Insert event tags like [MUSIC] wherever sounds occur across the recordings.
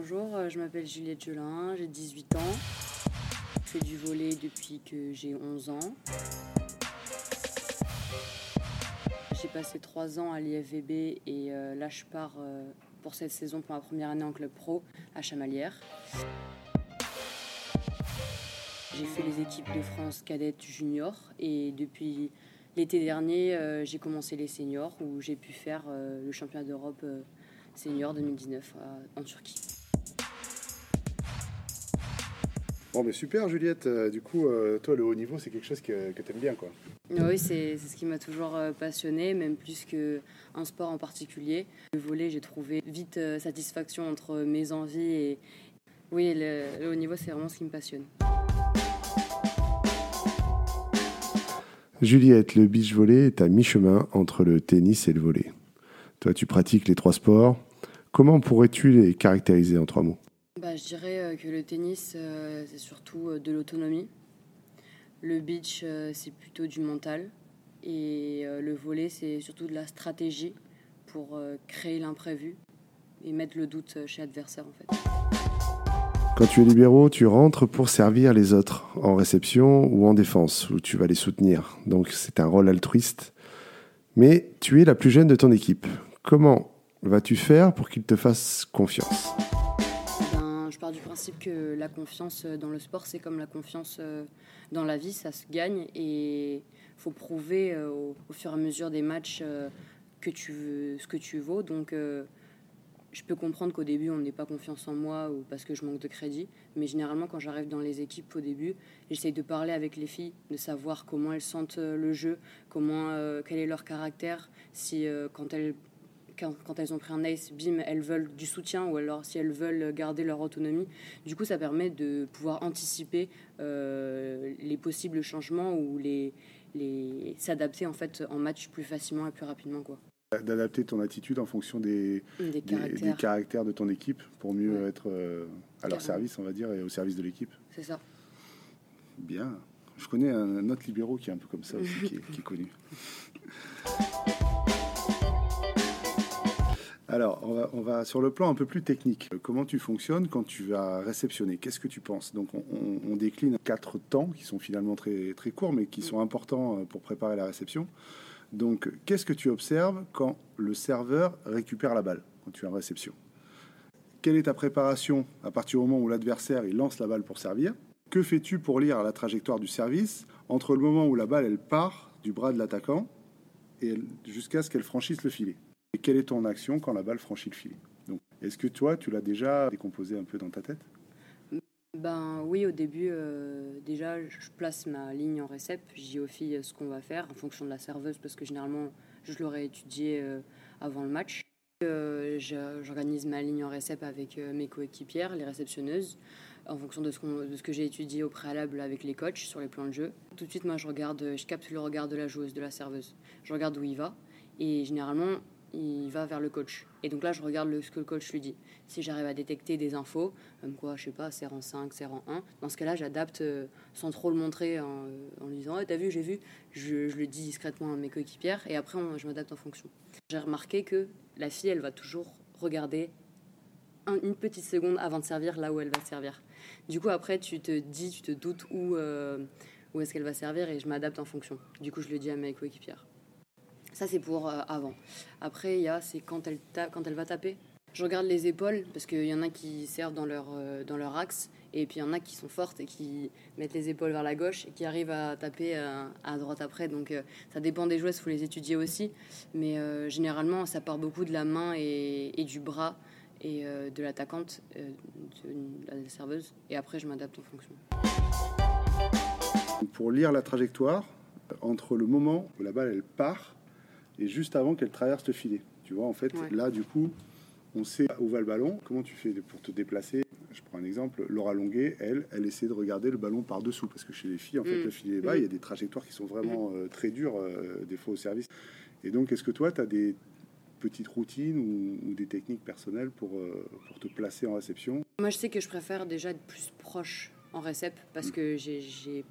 bonjour, euh, je m'appelle Juliette Jolin, j'ai 18 ans. Je fais du volet depuis que j'ai 11 ans. J'ai passé 3 ans à l'IFVB et euh, là je pars euh, pour cette saison pour ma première année en club pro à Chamalières. J'ai fait les équipes de France cadettes junior et depuis l'été dernier j'ai commencé les seniors où j'ai pu faire le championnat d'Europe senior 2019 à- en Turquie. Bon, mais super, Juliette. Euh, du coup, euh, toi, le haut niveau, c'est quelque chose que, que tu aimes bien, quoi. Oui, c'est ce qui m'a toujours euh, passionné, même plus qu'un sport en particulier. Le volet, j'ai trouvé vite satisfaction entre mes envies et oui, le, le haut niveau, c'est vraiment ce qui me passionne. Juliette, le beach volley est à mi-chemin entre le tennis et le volley. Toi, tu pratiques les trois sports. Comment pourrais-tu les caractériser en trois mots? Bah, je dirais euh, que le tennis, euh, c'est surtout euh, de l'autonomie. Le beach, c'est plutôt du mental. Et le volet, c'est surtout de la stratégie pour créer l'imprévu et mettre le doute chez l'adversaire, en fait. Quand tu es libéraux, tu rentres pour servir les autres, en réception ou en défense, où tu vas les soutenir. Donc c'est un rôle altruiste. Mais tu es la plus jeune de ton équipe. Comment vas-tu faire pour qu'ils te fassent confiance? Principe que la confiance dans le sport, c'est comme la confiance euh, dans la vie, ça se gagne et faut prouver euh, au, fur et à mesure des matchs euh, que tu veux, ce que tu vaux. Donc, je peux comprendre qu'au début, on n'ait pas confiance en moi ou parce que je manque de crédit, mais généralement, quand j'arrive dans les équipes au début, j'essaye de parler avec les filles, de savoir comment elles sentent le jeu, comment, quel est leur caractère, si quand elles quand, quand elles ont pris un ace, bim, elles veulent du soutien ou alors si elles veulent garder leur autonomie. Du coup, ça permet de pouvoir anticiper euh, les possibles changements ou les, les s'adapter en fait en match plus facilement et plus rapidement quoi. D'adapter ton attitude en fonction des, Des des- caractères, des caractères de ton équipe pour mieux Ouais. être euh, à leur Carrément. service, on va dire, et au service de l'équipe. c'est ça. Bien. Je connais un, un autre libéraux qui est un peu comme ça aussi, [LAUGHS] qui, est, qui est connu. Alors, on va, sur le plan un peu plus technique. Euh, Comment tu fonctionnes quand tu vas réceptionner? Qu'est-ce que tu penses? Donc, on, décline quatre temps qui sont finalement très, très courts, mais qui sont importants euh, pour préparer la réception. Donc, qu'est-ce que tu observes quand le serveur récupère la balle, quand tu es en réception? Quelle est ta préparation à partir du moment où l'adversaire lance la balle pour servir? Que fais-tu pour lire la trajectoire du service entre le moment où la balle elle part du bras de l'attaquant et jusqu'à ce qu'elle franchisse le filet? Quelle est ton action quand la balle franchit le filet? Donc, est-ce que toi, tu l'as déjà décomposé un peu dans ta tête? Ben oui, au début, euh, déjà, je place ma ligne en récep. Je dis aux filles ce qu'on va faire en fonction de la serveuse parce que généralement, je l'aurais étudié euh, avant le match. Euh, J'organise ma ligne en récep avec mes coéquipières, les réceptionneuses, en fonction de ce, qu'on- de ce que j'ai étudié au préalable avec les coachs sur les plans de jeu. Tout de suite, moi, je regarde, je capte le regard de la joueuse, de la serveuse. Je regarde où il va et généralement, il va vers le coach. Et donc là, je regarde le- ce que le coach lui dit. Si j'arrive à détecter des infos, comme quoi, je sais pas, c'est rang 5, c'est rang 1, dans ce cas-là, j'adapte euh, sans trop le montrer en, en lui disant Ah, T'as vu, j'ai vu. Je, le dis discrètement à mes coéquipières et après, je m'adapte en fonction. J'ai remarqué que la fille, elle va toujours regarder un- une petite seconde avant de servir là où elle va servir. Du coup, après, tu te dis, tu te doutes où, euh, où est-ce qu'elle va servir et je m'adapte en fonction. Du coup, je le dis à mes coéquipières. Ça, c'est pour euh, avant. Après, il y a, c'est quand elle, quand elle va taper. Je regarde les épaules parce qu'il y en a qui servent dans leur, euh, dans leur axe et puis il y en a qui sont fortes et qui mettent les épaules vers la gauche et qui arrivent à taper euh, à droite après. Donc ça dépend des joueuses, il faut les étudier aussi. Mais généralement, ça part beaucoup de la main et, et du bras et de l'attaquante, de la serveuse. Et après, je m'adapte en fonction. Pour lire la trajectoire entre le moment où la balle elle part et juste avant qu'elle traverse le filet. Tu vois, en fait, Ouais. là, du coup, on sait où va le ballon. Comment tu fais pour te déplacer? Je prends un exemple. Laura Longuet, elle, elle essaie de regarder le ballon par-dessous. Parce que chez les filles, en fait, Mm. le filet est bas. Mm. Il y a des trajectoires qui sont vraiment euh, très dures, euh, des fois au service. Et donc, est-ce que toi, tu as des petites routines ou, ou des techniques personnelles pour, euh, pour te placer en réception? Moi, je sais que je préfère déjà être plus proche en récep parce que j'ai-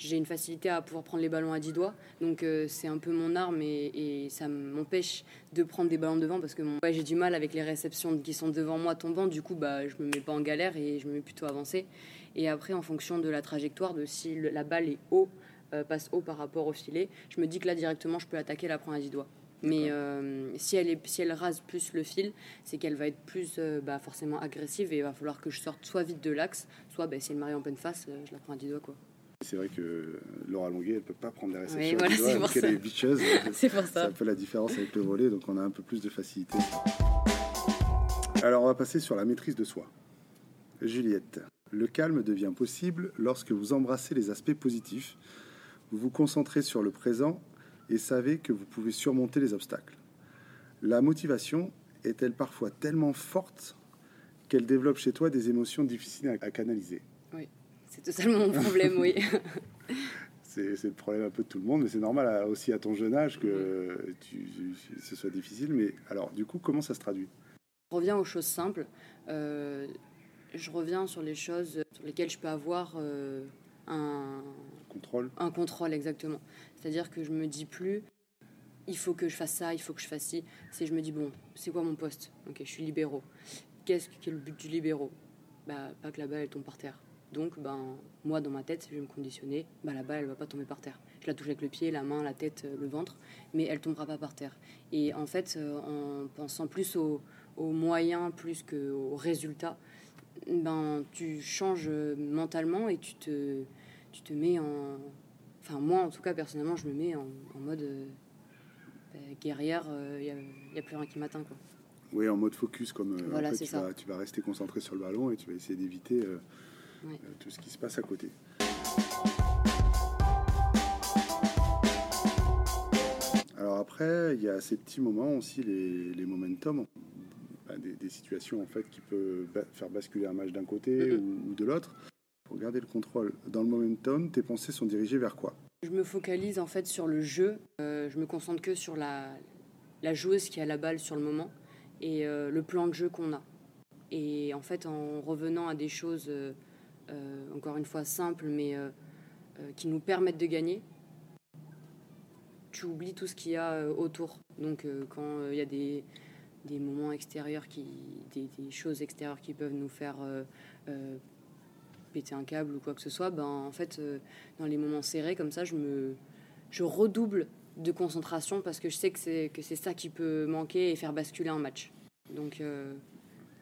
j'ai une facilité à pouvoir prendre les ballons à 10 doigts. Donc euh, c'est un peu mon arme et, ça m'empêche de prendre des ballons devant parce que j'ai du mal avec les réceptions qui sont devant moi tombant. Du coup, bah, je me mets pas en galère et je me mets plutôt avancé. Et après, en fonction de la trajectoire, de si la balle est haut, euh, passe haut par rapport au filet, je me dis que là directement, je peux l'attaquer, la prendre à 10 doigts. Mais euh, si, elle est, si elle rase plus le fil, c'est qu'elle va être plus bah, forcément agressive et il va falloir que je sorte soit vite de l'axe, soit bah, si elle m'arrive en pleine face, je la prends à 10 doigts. Quoi. C'est vrai que Laura Longuet, elle ne peut pas prendre des réceptions. Oui, voilà, c'est pour ça. est [LAUGHS] c'est pour ça. C'est un peu la différence avec le volet, donc on a un peu plus de facilité. Alors on va passer sur la maîtrise de soi. Juliette, le calme devient possible lorsque vous embrassez les aspects positifs, vous vous concentrez sur le présent et savez que vous pouvez surmonter les obstacles. La motivation est-elle parfois tellement forte qu'elle développe chez toi des émotions difficiles à canaliser? C'est totalement mon problème, oui. [LAUGHS] c'est le problème un peu de tout le monde, mais c'est normal aussi à ton jeune âge que tu, ce soit difficile. Mais alors, du coup, comment ça se traduit? Je reviens aux choses simples. Euh, je reviens sur les choses sur lesquelles je peux avoir euh, un contrôle. Un contrôle, exactement. C'est-à-dire que je me dis plus, il faut que je fasse ça, il faut que je fasse ci. C'est je me dis bon, c'est quoi mon poste? Ok, je suis libéraux. Qu'est-ce que est le but du libéraux? Bah, pas que la balle elle tombe par terre donc, ben, moi, dans ma tête, je vais me conditionner, ben, la balle, elle va pas tomber par terre. Je la touche avec le pied, la main, la tête, euh, le ventre, mais elle tombera pas par terre. Et en fait, euh, en pensant plus aux, moyens plus qu'aux résultats, ben, tu changes euh, mentalement et tu te, tu te mets en... Enfin, moi, en tout cas, personnellement, je me mets en, mode ben, guerrière, il n'y a, plus rien qui m'atteint, quoi. Oui, en mode focus, comme voilà, tu, vas, tu, vas, rester concentré sur le ballon et tu vas essayer d'éviter euh, tout ce qui se passe à côté. Alors après, il y a ces petits moments aussi, les, les momentum, bah, des, situations en fait qui peuvent faire basculer un match d'un côté ou, de l'autre. Pour garder le contrôle dans le momentum, tes pensées sont dirigées vers quoi? Je me focalise en fait sur le jeu. Euh, je me concentre que sur la, la joueuse qui a la balle sur le moment et euh, le plan de jeu qu'on a. Et en fait, en revenant à des choses euh, encore une fois simples, mais euh, euh, qui nous permettent de gagner, tu oublies tout ce qu'il y a autour. Donc quand il y a des, des, moments extérieurs, qui, des, choses extérieures qui peuvent nous faire péter un câble ou quoi que ce soit, ben, en fait, dans les moments serrés comme ça, je, me, je redouble de concentration parce que je sais que c'est, que c'est ça qui peut manquer et faire basculer un match. Donc,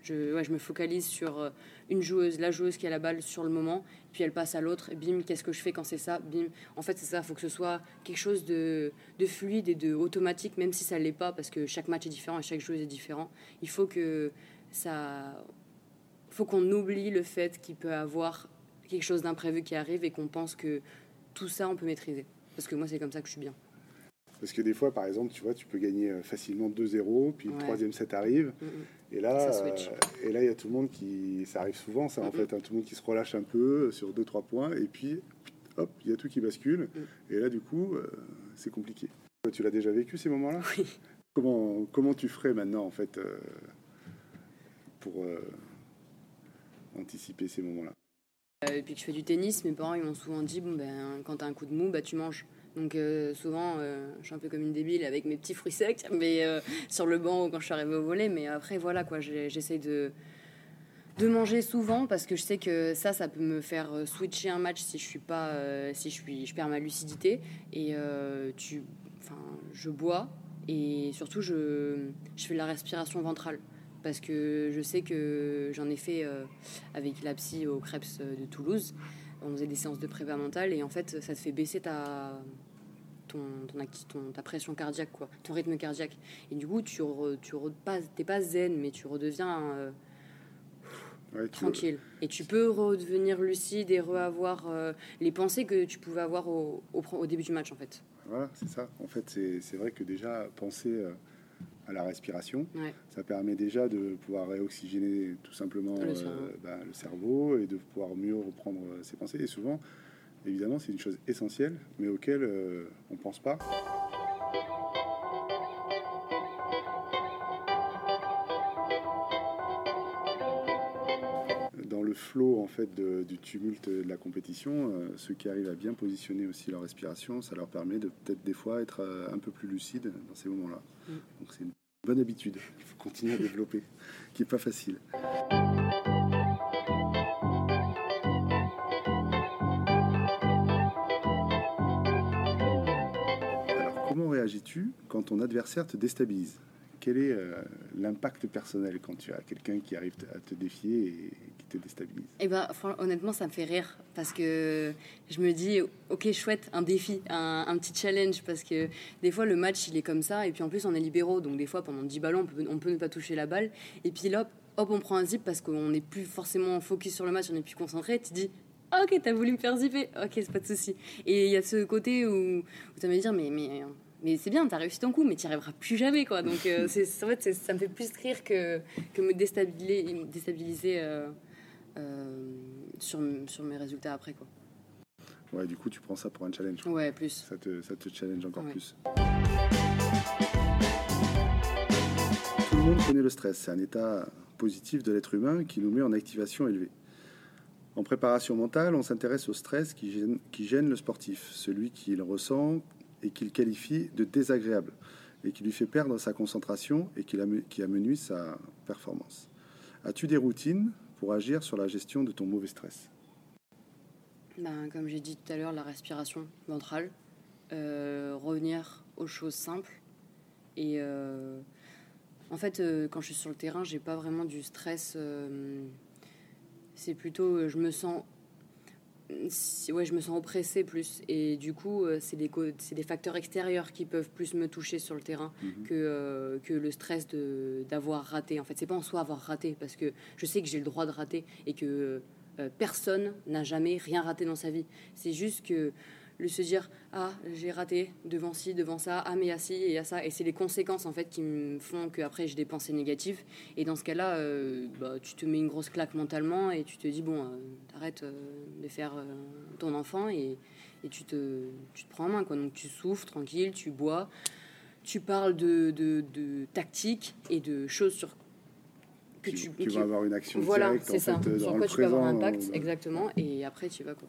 je, me focalise sur euh, une joueuse, la joueuse qui a la balle sur le moment, puis elle passe à l'autre, bim, qu'est-ce que je fais quand c'est ça? Bim. En fait, c'est ça, il faut que ce soit quelque chose de, de, fluide et de automatique, même si ça ne l'est pas, parce que chaque match est différent et chaque joueuse est différent. Il faut que ça. faut qu'on oublie le fait qu'il peut avoir quelque chose d'imprévu qui arrive et qu'on pense que tout ça, on peut maîtriser. Parce que moi, c'est comme ça que je suis bien. Parce que des fois, par exemple, tu vois, tu peux gagner euh, facilement 2-0, puis le troisième set arrive. Mm, mm. Et là, euh, et là, il y a tout le monde qui, ça arrive souvent, ça en mm, fait, hein, tout le monde qui se relâche un peu sur 2-3 points, et puis, hop, il y a tout qui bascule. Et là, du coup, euh, c'est compliqué. Tu l'as déjà vécu ces moments-là? Oui. Comment, comment tu ferais maintenant, en fait, pour anticiper ces moments-là? Depuis que je fais du tennis, mes parents ils m'ont souvent dit bon, ben, quand tu as un coup de mou, bah, tu manges. Donc euh, souvent, euh, je suis un peu comme une débile avec mes petits fruits secs, [LAUGHS] mais euh, sur le banc ou quand je suis arrivée au volet. Mais après, voilà quoi, j'essaie de de manger souvent parce que je sais que ça, ça peut me faire switcher un match si je suis pas, si je suis, je perds ma lucidité. Et tu, enfin, je bois et surtout je, je fais de la respiration ventrale parce que je sais que j'en ai fait avec la psy au Krebs de Toulouse. On faisait des séances de prépa mentale et en fait, ça te fait baisser ta, ton, ton, ta pression cardiaque, quoi, ton rythme cardiaque. Et du coup, tu, tu t'es pas zen, mais tu redeviens euh, tranquille. Et tu peux redevenir lucide et reavoir euh, les pensées que tu pouvais avoir au, au, début du match, en fait. Voilà, c'est ça. En fait, c'est vrai que déjà, penser euh, à la respiration, ça permet déjà de pouvoir réoxygéner tout simplement le cerveau. Bah, le cerveau et de pouvoir mieux reprendre ses pensées. Et souvent, Évidemment, c'est une chose essentielle, mais auquel euh, on ne pense pas. dans le flot en fait du tumulte de la compétition, euh, ceux qui arrivent à bien positionner aussi leur respiration, ça leur permet de peut-être des fois être euh, un peu plus lucide dans ces moments-là. Mm. Donc c'est une bonne habitude qu'il faut continuer à développer, [LAUGHS] qui n'est pas facile. Réagis-tu quand ton adversaire te déstabilise? Quel est euh, l'impact personnel quand tu as quelqu'un qui arrive à te défier et qui te déstabilise? Eh ben, honnêtement, ça me fait rire parce que je me dis, ok, chouette, un défi, un, petit challenge parce que des fois le match il est comme ça et puis en plus on est libéraux donc des fois pendant 10 ballons on peut, ne pas toucher la balle et puis là, hop, on prend un zip parce qu'on n'est plus forcément focus sur le match, on est plus concentré. Tu dis, ok, t'as voulu me faire zipper, ok, c'est pas de souci. Et il y a ce côté où, où tu vas me dire, mais mais c'est bien, t'as réussi ton coup, mais t'y arriveras plus jamais, quoi. Donc, euh, [LAUGHS] c'est, en fait, ça me fait plus rire que, que me déstabiliser, déstabiliser euh, euh, sur, sur mes résultats après, quoi. Ouais, du coup, tu prends ça pour un challenge. Ouais, plus. Ça te, ça te challenge encore plus. Tout le monde connaît le stress. C'est un état positif de l'être humain qui nous met en activation élevée. En préparation mentale, on s'intéresse au stress qui gêne, qui gêne le sportif, celui qu'il ressent et qu'il qualifie de désagréable et qui lui fait perdre sa concentration et qui, qui amenuise sa performance. As-tu des routines pour agir sur la gestion de ton mauvais stress? Ben, Comme j'ai dit tout à l'heure, la respiration ventrale, euh, revenir aux choses simples. Et euh, en fait, euh, quand je suis sur le terrain, j'ai pas vraiment du stress. c'est plutôt, je me sens ouais, je me sens oppressée plus. Et du coup, euh, c'est des, des facteurs extérieurs qui peuvent plus me toucher sur le terrain mhm. que, euh, que le stress d'avoir raté. En fait, c'est pas en soi avoir raté, parce que je sais que j'ai le droit de rater et que euh, personne n'a jamais rien raté dans sa vie. C'est juste que le se dire ah j'ai raté devant ci devant ça ah mais il y a ci et il y a ça et c'est les conséquences en fait qui me font que après j'ai des pensées négatives. Et dans ce cas-là euh, bah, tu te mets une grosse claque mentalement et tu te dis bon euh, arrête euh, de faire ton enfant et, et, tu te tu te prends en main quoi donc tu souffres tranquille tu bois tu parles de, de, de tactique et de choses sur que tu, tu, vas avoir une action voilà c'est ça. sur quoi tu peux avoir un impact exactement et après tu vas quoi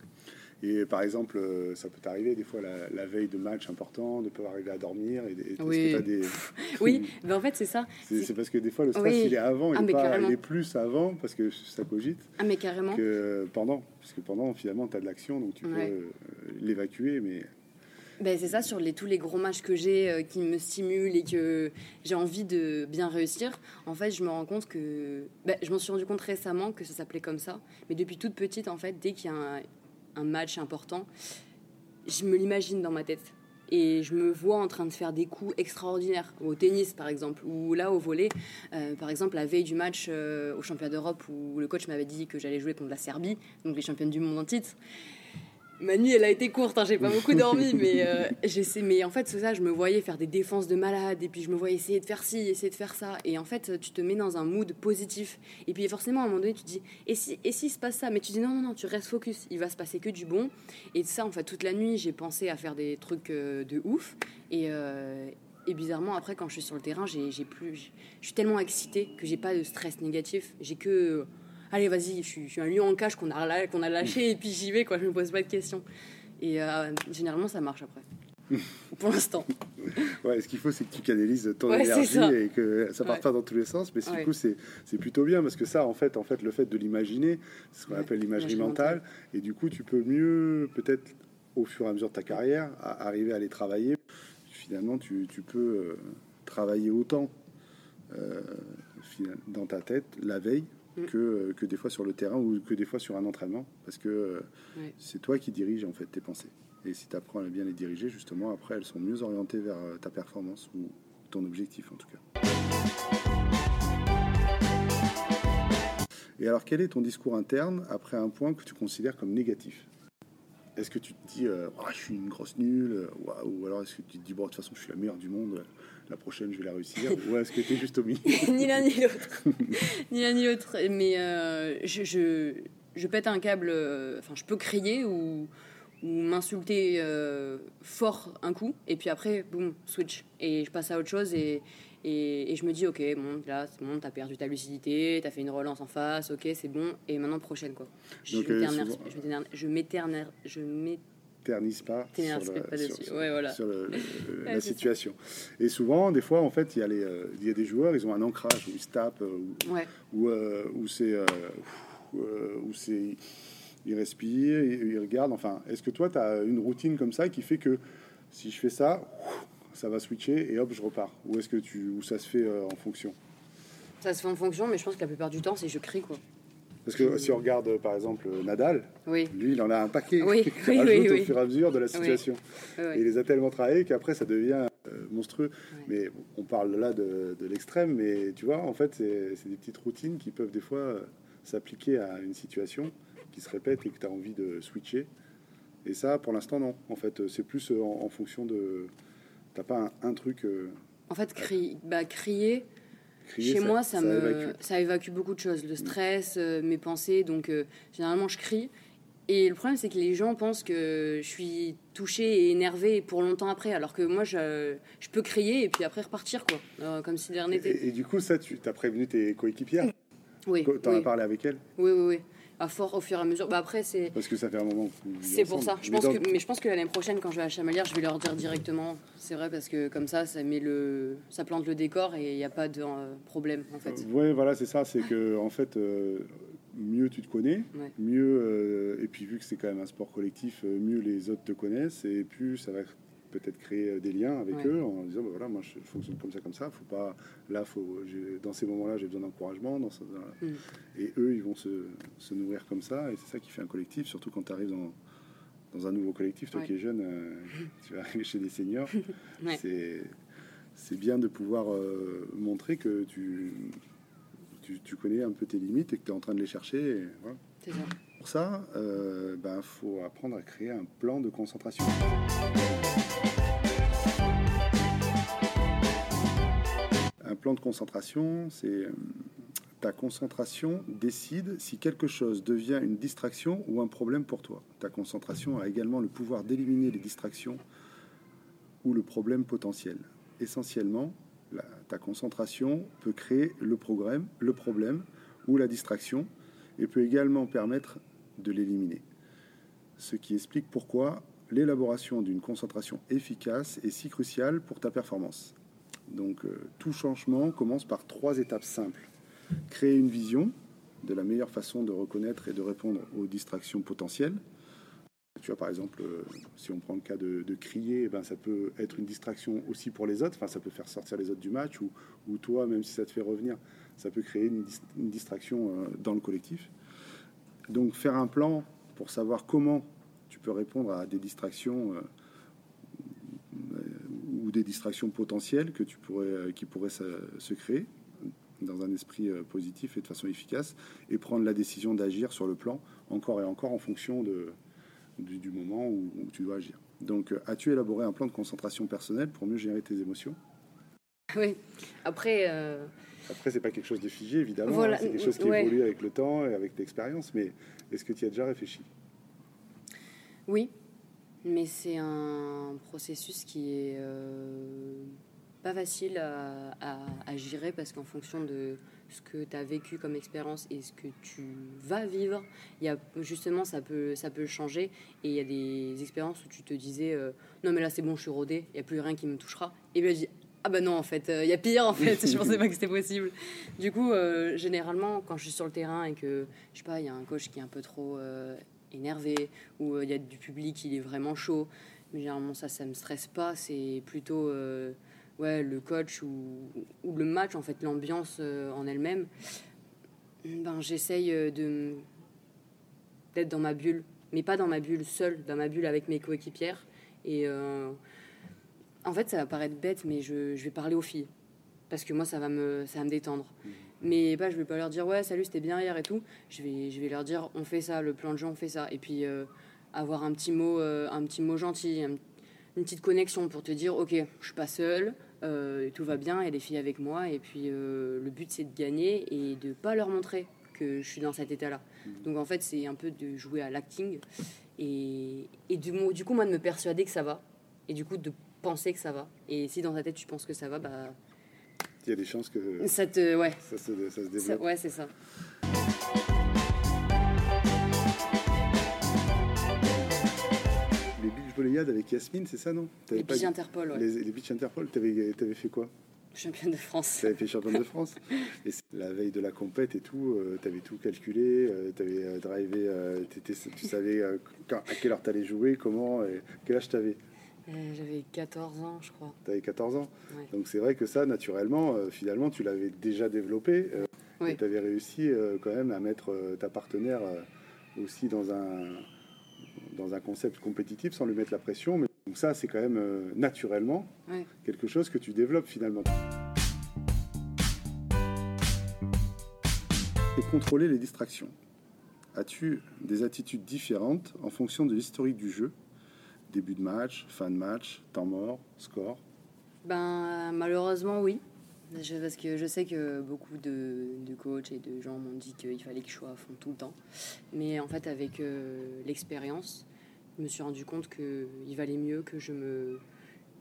et par exemple, euh, ça peut t'arriver des fois la, veille de match important de ne pas arriver à dormir. Et, oui. des... [LAUGHS] oui, mais en fait, c'est ça. C'est parce que des fois, le stress, il est avant, il, ah, est plus avant parce que ça cogite. Ah, mais carrément. Que pendant. Parce que pendant, finalement, tu as de l'action, donc tu peux euh, l'évacuer, mais. Ben, c'est ça, sur les, tous les gros matchs que j'ai euh, qui me stimulent et que j'ai envie de bien réussir, en fait, je me rends compte que. Ben, je m'en suis rendu compte récemment que ça s'appelait comme ça. Mais depuis toute petite, en fait, dès qu'il y a un, un match important, je me l'imagine dans ma tête. Et je me vois en train de faire des coups extraordinaires, au tennis par exemple, ou là au volet. Euh, par exemple, la veille du match euh, au championnat d'Europe où le coach m'avait dit que j'allais jouer contre la Serbie, donc les championnes du monde en titre. Ma nuit, elle a été courte, hein, j'ai pas beaucoup dormi, mais euh, j'essaie. Mais en fait, c'est ça, je me voyais faire des défenses de malade, et puis je me voyais essayer de faire ci, essayer de faire ça. Et en fait, tu te mets dans un mood positif. Et puis forcément, à un moment donné, tu te dis, et si, et si se passe ça? Mais tu dis, non, non, non, tu restes focus, il va se passer que du bon. Et ça, en fait, toute la nuit, j'ai pensé à faire des trucs euh, de ouf. Et, euh, et bizarrement, après, quand je suis sur le terrain, j'ai plus. Je suis tellement excitée que j'ai pas de stress négatif. J'ai que allez, vas-y, je suis, un lion en cage qu'on a, qu'on a lâché et puis j'y vais, quoi, je me pose pas de questions. Et euh, généralement, ça marche après. [LAUGHS] Pour l'instant. Ouais, ce qu'il faut, c'est que tu canalises ton énergie et que ça parte pas dans tous les sens. Mais du coup, c'est plutôt bien parce que ça, en fait, en fait le fait de l'imaginer, c'est ce qu'on appelle l'imagerie mentale. Et du coup, tu peux mieux, peut-être au fur et à mesure de ta carrière, arriver à les travailler. Finalement, tu, tu peux euh, travailler autant euh, dans ta tête la veille. Que, que, des fois sur le terrain ou que des fois sur un entraînement, parce que euh, c'est toi qui diriges en fait tes pensées. Et si tu apprends à bien les diriger, justement, après, elles sont mieux orientées vers euh, ta performance ou ton objectif en tout cas. Et alors, quel est ton discours interne après un point que tu considères comme négatif? Est-ce que tu te dis, euh, oh, je suis une grosse nulle, ou alors est-ce que tu te dis, bon, de toute façon, je suis la meilleure du monde, la prochaine, je vais la réussir Ou est-ce que tu es juste au milieu [LAUGHS] Ni l'un ni l'autre. [LAUGHS] ni l'un ni l'autre. Mais euh, je, je, je, pète un câble. Euh, enfin, je peux crier ou, ou m'insulter euh, fort un coup. Et puis après, boum, switch. Et je passe à autre chose. Et, Et, je me dis, ok, bon, là, c'est bon, t'as perdu ta lucidité, t'as fait une relance en face, ok, c'est bon, et maintenant prochaine, quoi. Je m'éternise, je m'éternise pas sur, le, pas sur, ouais, voilà. sur la situation. Et souvent, des fois, en fait, il y, a les, euh, il y a des joueurs, ils ont un ancrage où ils se tapent, euh, ou euh, où, c'est, où c'est, ils respirent, ils, regardent. Enfin, est-ce que toi, tu as une routine comme ça qui fait que si je fais ça, ça va switcher et hop, je repars? Ou est-ce que tu, ou ça se fait euh, en fonction? Ça se fait en fonction, mais je pense que la plupart du temps, c'est je crie quoi. Parce que si on regarde par exemple Nadal, oui. lui il en a un paquet oui. [LAUGHS] qui rajoute au fur et à mesure de la situation. Et il les a tellement travaillés qu'après ça devient euh, monstrueux. Mais on parle là de, de l'extrême, mais tu vois, en fait, c'est des petites routines qui peuvent des fois euh, s'appliquer à une situation qui se répète et que tu as envie de switcher. Et ça, pour l'instant, non. En fait, c'est plus en fonction de, T'as pas un, truc. Euh, en fait, bah, crier, chez moi, ça, me, évacue. ça évacue beaucoup de choses. Le stress, euh, mes pensées. Donc, euh, généralement, je crie. Et le problème, c'est que les gens pensent que je suis touchée et énervée pour longtemps après, alors que moi, je, je peux crier et puis après repartir, quoi, comme si de rien n'était. Et, du coup, ça, tu as prévenu tes coéquipières? Oui. Tu en as parlé avec elles? Oui, oui, oui à fort au fur et à mesure. Bah après, c'est. Parce que ça fait un moment. C'est pour ça. Je pense que, mais je pense que l'année prochaine, quand je vais à Chamalières, je vais leur dire directement. C'est vrai parce que comme ça, ça met le, ça plante le décor et il n'y a pas de euh, problème en fait. ouais, voilà, c'est ça. C'est que en fait, euh, mieux tu te connais, mieux euh, et puis vu que c'est quand même un sport collectif, mieux les autres te connaissent et plus ça va peut-être créer euh, des liens avec eux en disant bah voilà moi je fonctionne comme ça comme ça faut pas là faut dans ces moments là j'ai besoin d'encouragement dans, mm. et eux ils vont se, se, nourrir comme ça et c'est ça qui fait un collectif surtout quand tu arrives dans, dans un nouveau collectif toi qui es jeune euh, [LAUGHS] tu vas arriver chez des seniors [LAUGHS] c'est c'est bien de pouvoir euh, montrer que tu, tu, tu, connais un peu tes limites et que tu es en train de les chercher voilà. c'est ça pour ça, il euh, ben, faut apprendre à créer un plan de concentration. Plan de concentration, c'est euh, ta concentration décide si quelque chose devient une distraction ou un problème pour toi. Ta concentration a également le pouvoir d'éliminer les distractions ou le problème potentiel. Essentiellement, ta concentration peut créer le, problème, le problème ou la distraction et peut également permettre de l'éliminer. Ce qui explique pourquoi l'élaboration d'une concentration efficace est si cruciale pour ta performance. Donc euh, tout changement commence par trois étapes simples. Créer une vision de la meilleure façon de reconnaître et de répondre aux distractions potentielles. Tu vois, par exemple, euh, si on prend le cas de, crier, eh ben, ça peut être une distraction aussi pour les autres. Enfin, ça peut faire sortir les autres du match, ou, toi, même si ça te fait revenir, ça peut créer une, distraction euh, dans le collectif. Donc faire un plan pour savoir comment tu peux répondre à des distractions ou des distractions potentielles que tu pourrais, euh, qui pourraient se, créer dans un esprit euh, positif et de façon efficace, et prendre la décision d'agir sur le plan encore et encore en fonction de, du, moment où, tu dois agir. Donc, as-tu élaboré un plan de concentration personnelle pour mieux gérer tes émotions? Oui. Après, après, c'est pas quelque chose de figé, évidemment. Hein. c'est quelque chose qui évolue avec le temps et avec l'expérience. Mais est-ce que tu y as déjà réfléchi? Oui, mais c'est un processus qui est euh, pas facile à, gérer parce qu'en fonction de ce que tu as vécu comme expérience et ce que tu vas vivre, il y a, justement, ça peut, ça peut changer. Et il y a des expériences où tu te disais euh, Non, mais là, c'est bon, je suis rodé, il n'y a plus rien qui me touchera. Et bien, je dis ah bah non, en fait, il euh, y a pire, en fait, [LAUGHS] je pensais pas que c'était possible. Du coup, généralement, quand je suis sur le terrain et que, je sais pas, il y a un coach qui est un peu trop énervé, ou il y a du public qui est vraiment chaud, mais généralement ça, ça me stresse pas, c'est plutôt ouais, le coach ou, le match, en fait, l'ambiance en elle-même. Ben, j'essaye de d'être dans ma bulle, mais pas dans ma bulle seule, dans ma bulle avec mes coéquipières. Et en fait, ça va paraître bête, mais je, vais parler aux filles. Parce que moi, ça va me, ça me détendre. Mais bah, je vais pas leur dire, ouais, salut, c'était bien hier et tout. Je vais, je vais leur dire, on fait ça, le plan de jeu, on fait ça. Et puis, euh, avoir un petit mot, euh, un petit mot gentil, une petite connexion pour te dire, ok, je suis pas seule, euh, tout va bien, il y a des filles avec moi. Et puis, le but, c'est de gagner et de pas leur montrer que je suis dans cet état-là. Mmh. Donc, en fait, c'est un peu de jouer à l'acting. Et, et du, du coup, moi, de me persuader que ça va. Et du coup, de penser que ça va. Et si dans ta tête tu penses que ça va, bah Il y a des chances que ça, te, ouais. ça, se, ça se développe. ouais, c'est ça. Les beach volleyades avec Yasmine, c'est ça, non? Les beach Interpol, ouais. Les, les beach Interpol, t'avais avais fait quoi? Championne de France. Tu avais fait championne de [LAUGHS] France. et la veille de la compète et tout, euh, tu avais tout calculé, euh, tu avais euh, drivé, euh, tu savais quand- à quelle heure tu allais jouer, comment, et quel âge tu avais Euh, J'avais 14 ans, je crois. Tu avais 14 ans. Ouais. Donc c'est vrai que ça, naturellement, euh, finalement, tu l'avais déjà développé. euh, tu avais réussi euh, quand même à mettre euh, ta partenaire euh, aussi dans un, dans un concept compétitif sans lui mettre la pression. Mais, donc ça, c'est quand même euh, naturellement Ouais. quelque chose que tu développes finalement. Et contrôler les distractions. As-tu des attitudes différentes en fonction de l'historique du jeu? Début de match, fin de match, temps mort, score? Ben, malheureusement, oui. Je- parce que je sais que beaucoup de, de coachs et de gens m'ont dit qu'il fallait que je sois à fond tout le temps. Mais en fait, avec euh, l'expérience, je me suis rendu compte qu'il valait mieux que je me.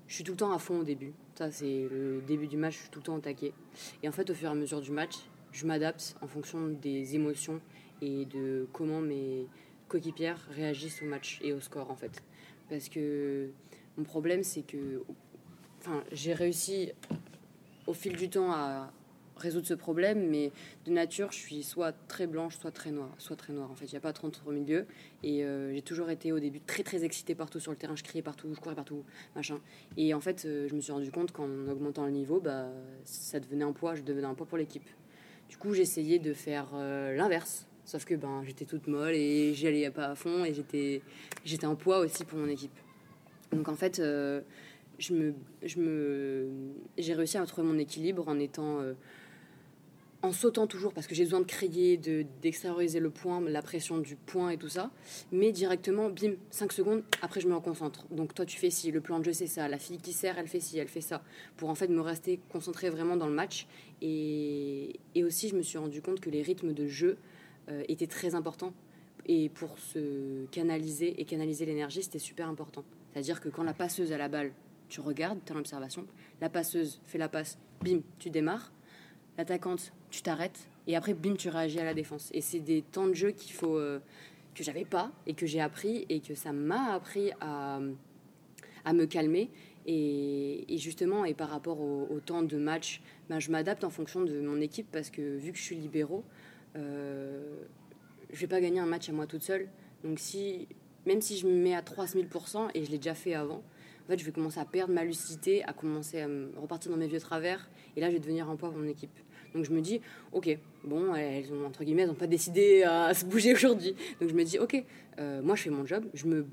Je suis tout le temps à fond au début. Ça, c'est le début du match, je suis tout le temps au taquet. Et en fait, au fur et à mesure du match, je m'adapte en fonction des émotions et de comment mes coéquipières réagissent au match et au score, en fait. Parce que mon problème, c'est que enfin, j'ai réussi au fil du temps à résoudre ce problème, mais de nature, je suis soit très blanche, soit très noire. Soit très noire, en fait. Il n'y a pas trop entre milieu. Et euh, j'ai toujours été au début très très excitée partout sur le terrain. Je criais partout, je courais partout, machin. Et en fait, euh, je me suis rendu compte qu'en augmentant le niveau, bah, ça devenait un poids, je devenais un poids pour l'équipe. Du coup, essayé de faire euh, l'inverse. Sauf que ben, j'étais toute molle et j'y allais pas à fond et j'étais, j'étais un poids aussi pour mon équipe. Donc en fait, euh, je me, je me, j'ai réussi à trouver mon équilibre en étant, euh, en sautant toujours parce que j'ai besoin de crier, de d'extérioriser le point, la pression du point et tout ça, mais directement, bim, 5 secondes, après je me reconcentre. Donc toi tu fais ci, le plan de jeu c'est ça, la fille qui sert elle fait ci, elle fait ça, pour en fait me rester concentré vraiment dans le match. Et, et aussi je me suis rendu compte que les rythmes de jeu euh, étaient très importants. Et pour se canaliser et canaliser l'énergie, c'était super important. C'est-à-dire que quand la passeuse a la balle, tu regardes, tu as l'observation, la passeuse fait la passe, bim, tu démarres, l'attaquante, tu t'arrêtes, et après, bim, tu réagis à la défense. Et c'est des temps de jeu qu'il faut, euh, que j'avais pas, et que j'ai appris, et que ça m'a appris à, à me calmer. Et, justement, et par rapport au, au temps de match, ben, je m'adapte en fonction de mon équipe, parce que vu que je suis libéraux, euh, je vais pas gagner un match à moi toute seule. Donc si, même si je me mets à 3000%, et je l'ai déjà fait avant, en fait, je vais commencer à perdre ma lucidité, à commencer à repartir dans mes vieux travers, et là, je vais devenir un poids pour mon équipe. Donc je me dis, ok, bon, elles entre guillemets, n'ont pas décidé à [LAUGHS] se bouger aujourd'hui. Donc je me dis, ok, euh, moi je fais mon job, je me,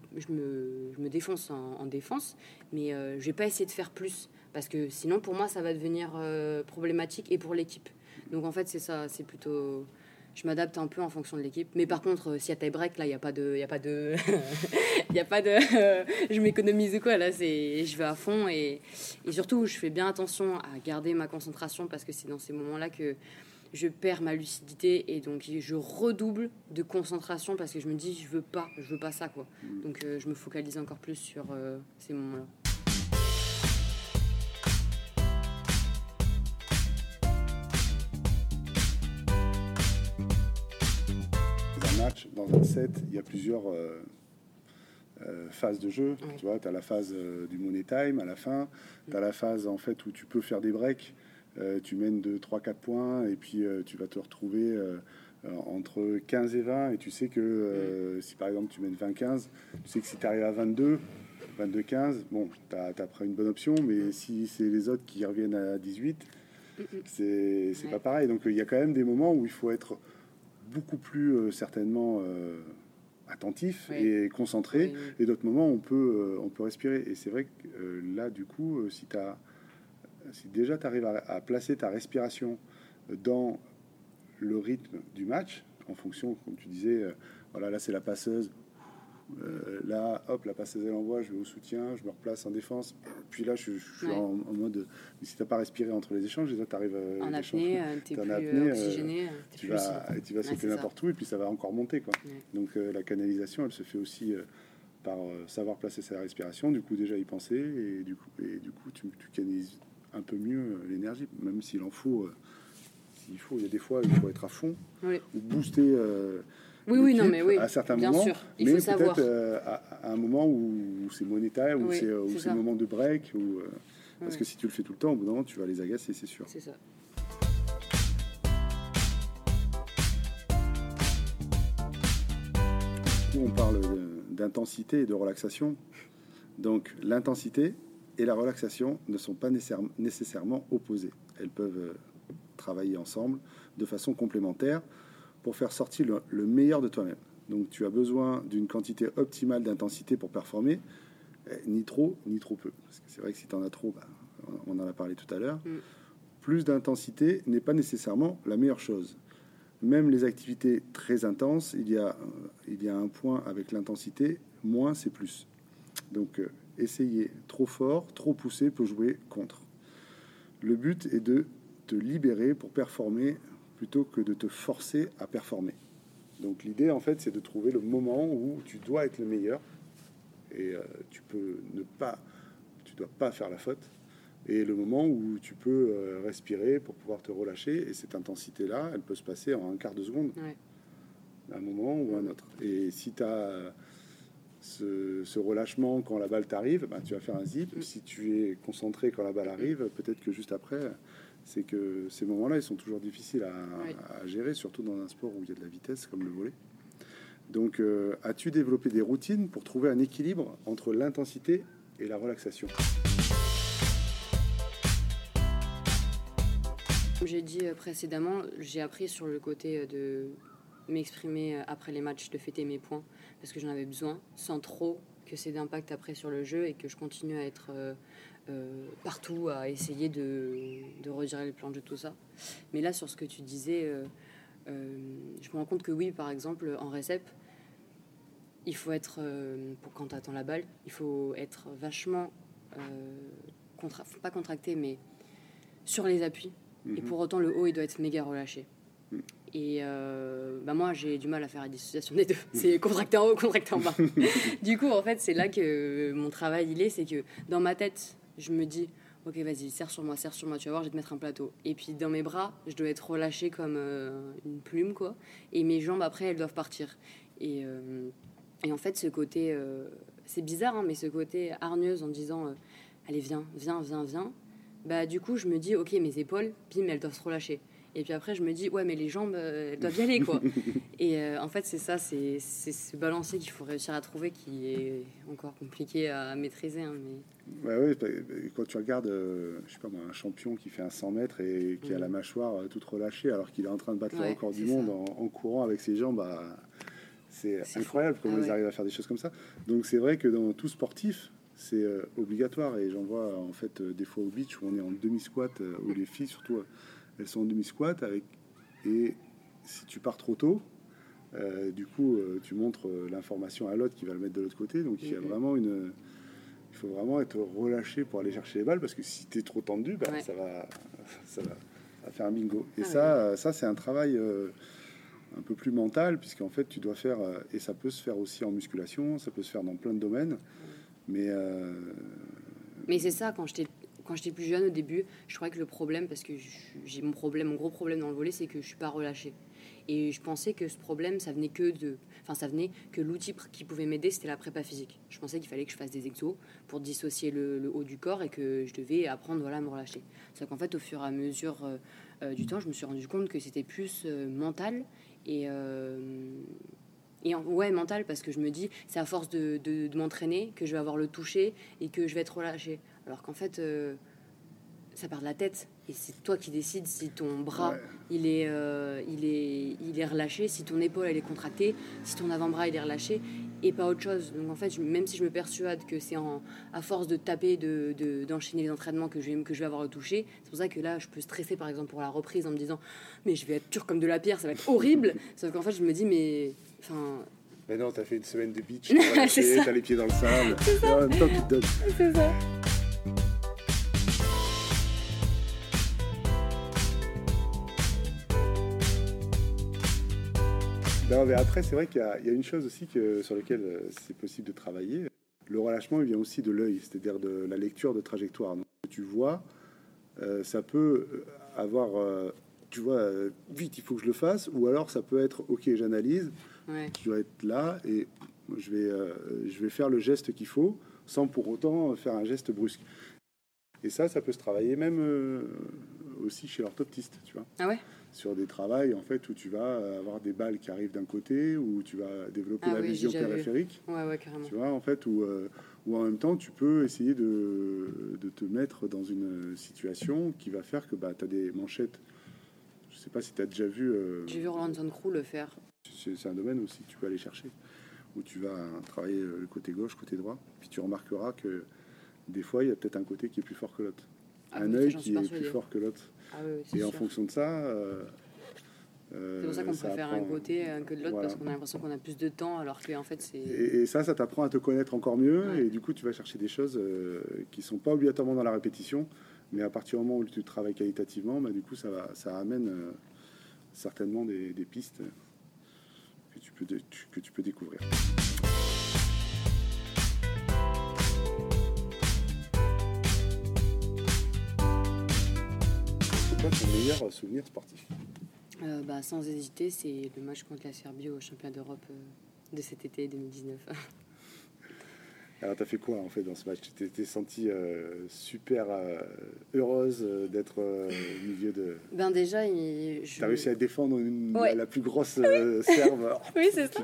défonce en, en défense, mais euh, je vais pas essayer de faire plus, parce que sinon pour moi ça va devenir euh, problématique et pour l'équipe. Donc en fait c'est ça, c'est plutôt... Je m'adapte un peu en fonction de l'équipe. Mais par contre, euh, s'il y a tie-break, là, il n'y a pas de... Il y a pas de... Il y a pas de... [LAUGHS] [LAUGHS] je m'économise ou quoi, là, c'est... Je vais à fond et... et surtout, je fais bien attention à garder ma concentration parce que c'est dans ces moments-là que je perds ma lucidité et donc je redouble de concentration parce que je me dis je veux pas, je veux pas ça quoi. Donc euh, je me focalise encore plus sur euh, ces moments-là. Dans match, dans un set, il y a plusieurs euh, euh, phases de jeu. Tu vois, tu as la phase euh, du money time à la fin, tu as la phase en fait où tu peux faire des breaks, tu mènes de 3-4 points et puis tu vas te retrouver entre 15 et 20 et tu sais que si par exemple tu mènes 20-15, tu sais que si tu arrives à 22, 22-15, bon, tu as, pris une bonne option, mais si c'est les autres qui reviennent à 18, c'est c'est Ouais. pas pareil. Donc il y a quand même des moments où il faut être beaucoup plus euh, certainement euh, attentif Oui. et concentré, Oui, oui. et d'autres moments on peut, euh, on peut respirer. Et c'est vrai que là, du coup, si, as, si déjà tu arrives à, à placer ta respiration dans le rythme du match, en fonction, comme tu disais, voilà, là c'est la passeuse. Euh, là, hop, la passeuse elle envoie, je vais au soutien, je me replace en défense. Puis là, je, je suis Ouais. en, en mode. Mais si t'as pas respiré entre les échanges, euh, En les apnée, échanges, euh, t'es t'es plus en apnée, oxygéné, t'es tu plus vas, et tu vas sauter n'importe où et puis ça va encore monter quoi. Ouais. Donc euh, la canalisation elle se fait aussi euh, par savoir placer sa respiration, du coup déjà y penser et du coup, et du coup tu, tu canalises un peu mieux l'énergie, même s'il en faut. s'il faut, il y a des fois, il faut être à fond ou booster. Oui, oui, non, mais oui. À certains moments. Sûr. Il mais peut-être à, un moment où, c'est monétaire, où c'est le moment de break. Ou, parce que si tu le fais tout le temps, au bout d'un moment, tu vas les agacer, c'est sûr. C'est ça. On parle d'intensité et de relaxation. Donc l'intensité et la relaxation ne sont pas nécessairement opposées. Elles peuvent euh, travailler ensemble de façon complémentaire pour faire sortir le meilleur de toi-même. Donc tu as besoin d'une quantité optimale d'intensité pour performer, eh, ni trop ni trop peu. Parce que c'est vrai que si tu en as trop, bah, on en a parlé tout à l'heure, mm. plus d'intensité n'est pas nécessairement la meilleure chose. Même les activités très intenses, il y a, euh, il y a un point avec l'intensité, moins c'est plus. Donc euh, essayer trop fort, trop poussé peut jouer contre. Le but est de te libérer pour performer plutôt que de te forcer à performer. Donc l'idée en fait c'est de trouver le moment où tu dois être le meilleur et euh, tu peux ne pas, tu dois pas faire la faute et le moment où tu peux euh, respirer pour pouvoir te relâcher. Et cette intensité-là, elle peut se passer en un quart de seconde, un moment ou un autre. Et si tu as ce, relâchement quand la balle t'arrive, ben, tu vas faire un zip. Si tu es concentré quand la balle arrive, peut-être que juste après, c'est que ces moments-là, ils sont toujours difficiles à, gérer, surtout dans un sport où il y a de la vitesse comme le volet. Donc, euh, as-tu développé des routines pour trouver un équilibre entre l'intensité et la relaxation? Comme j'ai dit euh, précédemment, j'ai appris sur le côté euh, de m'exprimer après les matchs, de fêter mes points, parce que j'en avais besoin, sans trop que c'est d'impact après sur le jeu et que je continue à être partout, à essayer de, de redirer le plan de tout ça. Mais là, sur ce que tu disais, je me rends compte que oui, par exemple, en récep, il faut être, pour quand tu attends la balle, il faut être vachement, pas contracté, mais sur les appuis et mhm. pour autant, le haut, il doit être méga relâché. Mhm. Et euh, bah moi, j'ai du mal à faire la dissociation des deux. [LAUGHS] C'est contracté en haut, contracté en bas. [LAUGHS] du coup, en fait, c'est là que mon travail, il est. C'est que dans ma tête, je me dis, ok, vas-y, serre sur moi, serre sur moi, tu vas voir, je vais te mettre un plateau. Et puis dans mes bras, je dois être relâché comme euh, une plume, quoi. Et mes jambes, après, elles doivent partir. Et, euh, et en fait, ce côté, c'est bizarre, hein, mais ce côté hargneuse en disant, allez, viens, viens, viens, viens bah du coup je me dis ok mes épaules bim elles doivent se relâcher et puis après je me dis ouais mais les jambes euh, elles doivent y aller quoi. [LAUGHS] Et euh, en fait c'est ça c'est ce balancier qu'il faut réussir à trouver qui est encore compliqué à maîtriser hein, mais... ouais, oui, bah, quand tu regardes euh, je sais pas moi, un champion qui fait un 100 mètres et qui a la mâchoire toute relâchée alors qu'il est en train de battre le record du monde en, courant avec ses jambes bah, c'est incroyable comment ah ils arrivent à faire des choses comme ça. Donc c'est vrai que dans tout sportif c'est euh, obligatoire. Et j'en vois en fait euh, des fois au beach où on est en demi-squat, euh, où les filles surtout, elles sont en demi-squat. Avec... Et si tu pars trop tôt, du coup, tu montres l'information à l'autre qui va le mettre de l'autre côté. Donc il y a vraiment une. Il faut vraiment être relâché pour aller chercher les balles parce que si tu es trop tendu, bah, ça, va, ça, va, faire un bingo. Et ah ça, ça c'est un travail un peu plus mental, puisqu'en fait, tu dois faire, et ça peut se faire aussi en musculation, ça peut se faire dans plein de domaines. Mais, euh, mais c'est ça, quand j'étais quand j'étais plus jeune au début, je croyais que le problème, parce que j'ai mon problème, mon gros problème dans le volet, c'est que je suis pas relâchée. Et je pensais que ce problème, ça venait que de, enfin ça venait que l'outil qui pouvait m'aider, c'était la prépa physique. Je pensais qu'il fallait que je fasse des exos pour dissocier le, haut du corps et que je devais apprendre voilà à me relâcher. C'est qu'en fait, au fur et à mesure euh, euh, du temps, je me suis rendu compte que c'était plus mental et et ouais, mental, parce que je me dis, c'est à force de, de, m'entraîner que je vais avoir le toucher et que je vais être relâché. Alors qu'en fait, euh, ça part de la tête. Et c'est toi qui décides si ton bras il, est, euh, il, est, il est relâché, si ton épaule elle est contractée, si ton avant-bras il est relâché, et pas autre chose. Donc en fait, même si je me persuade que c'est à force de taper, d'enchaîner de, d'enchaîner les entraînements que je, vais, que je vais avoir le toucher, c'est pour ça que là, je peux stresser par exemple pour la reprise en me disant, mais je vais être dur comme de la pierre, ça va être horrible. [LAUGHS] Sauf qu'en fait, je me dis, mais Enfin... Mais non, t'as fait une semaine de beach, [LAUGHS] t'as les pieds dans le sable, et en même temps tu te donnes. C'est ça. Non, mais après, c'est vrai qu'il y, y, a une chose aussi que, sur laquelle euh, c'est possible de travailler. Le relâchement, il vient aussi de l'œil, c'est-à-dire de la lecture de trajectoire. Donc, tu vois euh, ça peut avoir, euh, tu vois, euh, vite, il faut que je le fasse, ou alors ça peut être, ok, j'analyse, Ouais. je dois être là et je vais, je vais faire le geste qu'il faut sans pour autant faire un geste brusque. Et ça, ça peut se travailler même aussi chez l'orthoptiste, tu vois, Ah ouais? Sur des travails en fait où tu vas avoir des balles qui arrivent d'un côté, où tu vas développer Ah la oui, vision périphérique. Ouais, ouais, carrément. Tu vois, en fait, où, euh, où en même temps, tu peux essayer de, de te mettre dans une situation qui va faire que bah, tu as des manchettes. Je sais pas si tu as déjà vu, euh, J'ai vu Roland Crew le faire. c'est c'est un domaine aussi que tu peux aller chercher, où tu vas travailler euh, le côté gauche, côté droit, puis tu remarqueras que des fois, il y a peut-être un côté qui est plus fort que l'autre. Ah un œil qui est plus fort que l'autre. Ah oui, Et en fonction de ça... euh, euh, C'est pour ça qu'on ça préfère un côté euh, que de l'autre Voilà. parce qu'on a l'impression qu'on a plus de temps alors que en fait c'est. Et, et ça, ça t'apprend à te connaître encore mieux. Ouais. Et du coup, tu vas chercher des choses euh, qui sont pas obligatoirement dans la répétition. Mais à partir du moment où tu travailles qualitativement, bah, du coup, ça, va, ça amène euh, certainement des, des pistes que tu peux, que tu peux découvrir. Meilleur souvenir sportif Euh, bah, sans hésiter, c'est le match contre la Serbie au championnat d'Europe euh, de cet été 2019. [LAUGHS] Alors, t'as fait quoi en fait dans ce match? Tu t'es- sentie euh, super euh, heureuse euh, d'être euh, au milieu de. ben déjà, il- je- T'as réussi à défendre une, Ouais. la plus grosse serve. [LAUGHS] Oui, c'est ça.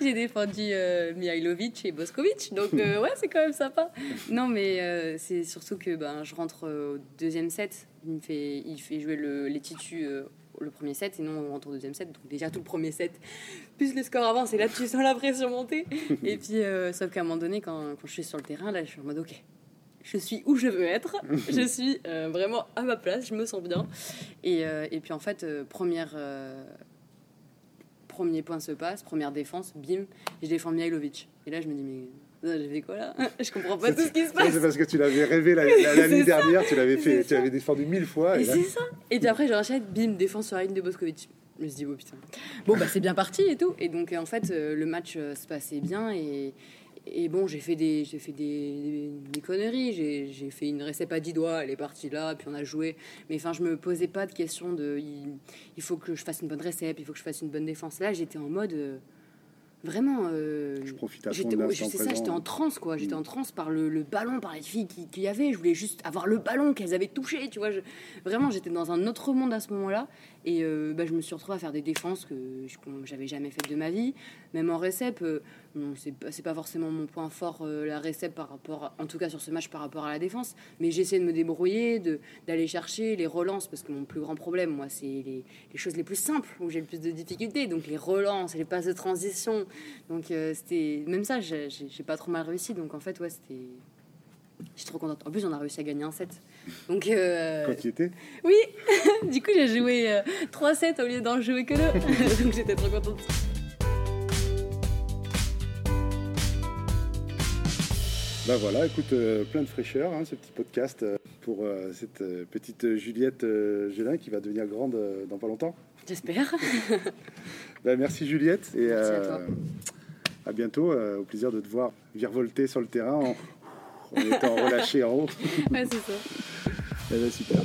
J'ai défendu Mihailovic et Boskovic, donc ouais, c'est quand même sympa. Non, mais c'est surtout que ben, je rentre au deuxième set. Il me fait, il fait jouer le, les titus le premier set, et non, on rentre au deuxième set. Donc déjà tout le premier set, plus le score avance, et là tu sens la pression monter. et puis, euh, sauf qu'à un moment donné, quand, quand je suis sur le terrain, là, je suis en mode ok. Je suis où je veux être, je [LAUGHS] suis euh, vraiment à ma place, je me sens bien. Et, euh, et puis en fait, première, premier point se passe, première défense, bim, je défends Mihailovic. Et là, je me dis, mais j'ai fait quoi là [LAUGHS] Je comprends pas tout ce qui se passe. C'est parce que tu l'avais rêvé la, la- la [LAUGHS] C'est nuit ça. dernière, tu l'avais fait, tu l'avais défendu mille fois. Et c'est ça. Et puis après, j'enchaîne, bim, défense sur la ligne de Boskovic. Je me suis dit, oh putain. Bon, bah c'est bien parti et tout. Et donc, euh, en fait, euh, le match euh, se passait bien. Et, et bon, j'ai fait des, j'ai fait des, conneries. J'ai, fait une récep à 10 doigts, elle est partie là, puis on a joué. Mais enfin, je me posais pas de question de il, il faut que je fasse une bonne récep, il faut que je fasse une bonne défense. Là, j'étais en mode. Vraiment. euh, je profite à J'étais, ouais, ça, j'étais en transe quoi. J'étais Mm. en transe par le, le ballon, par les filles qui- qu'il y avait. Je voulais juste avoir le ballon qu'elles avaient touché, tu vois. Je- vraiment, j'étais dans un autre monde à ce moment-là. Et euh, bah, je me suis retrouvée à faire des défenses que j'avais jamais faites de ma vie. Même en récep, euh, bon, c'est pas, forcément mon point fort, euh, la récep par rapport, à- en tout cas sur ce match par rapport à la défense. Mais j'essaie de me débrouiller, de, d'aller chercher les relances, parce que mon plus grand problème, moi, c'est les, les choses les plus simples où j'ai le plus de difficultés. Donc les relances, les passes de transition. Donc euh, c'était même ça, j'ai pas trop mal réussi. Donc en fait, ouais, c'était. Je suis trop contente. En plus, on a réussi à gagner un set. Donc, euh, Quand tu étais? oui, [LAUGHS] du coup, j'ai joué euh, 3 sets au lieu d'en jouer que 2. [LAUGHS] Donc, j'étais trop contente. Bah voilà, écoute, euh, plein de fraîcheur, hein, ce petit podcast euh, pour euh, cette petite Juliette Gélin qui va devenir grande dans pas longtemps. J'espère. [LAUGHS] Bah, merci Juliette et Merci à euh, toi. à bientôt. euh, au plaisir de te voir virevolter sur le terrain en, en étant relâché en haut. Ouais, c'est ça. [LAUGHS] Eh ben, super.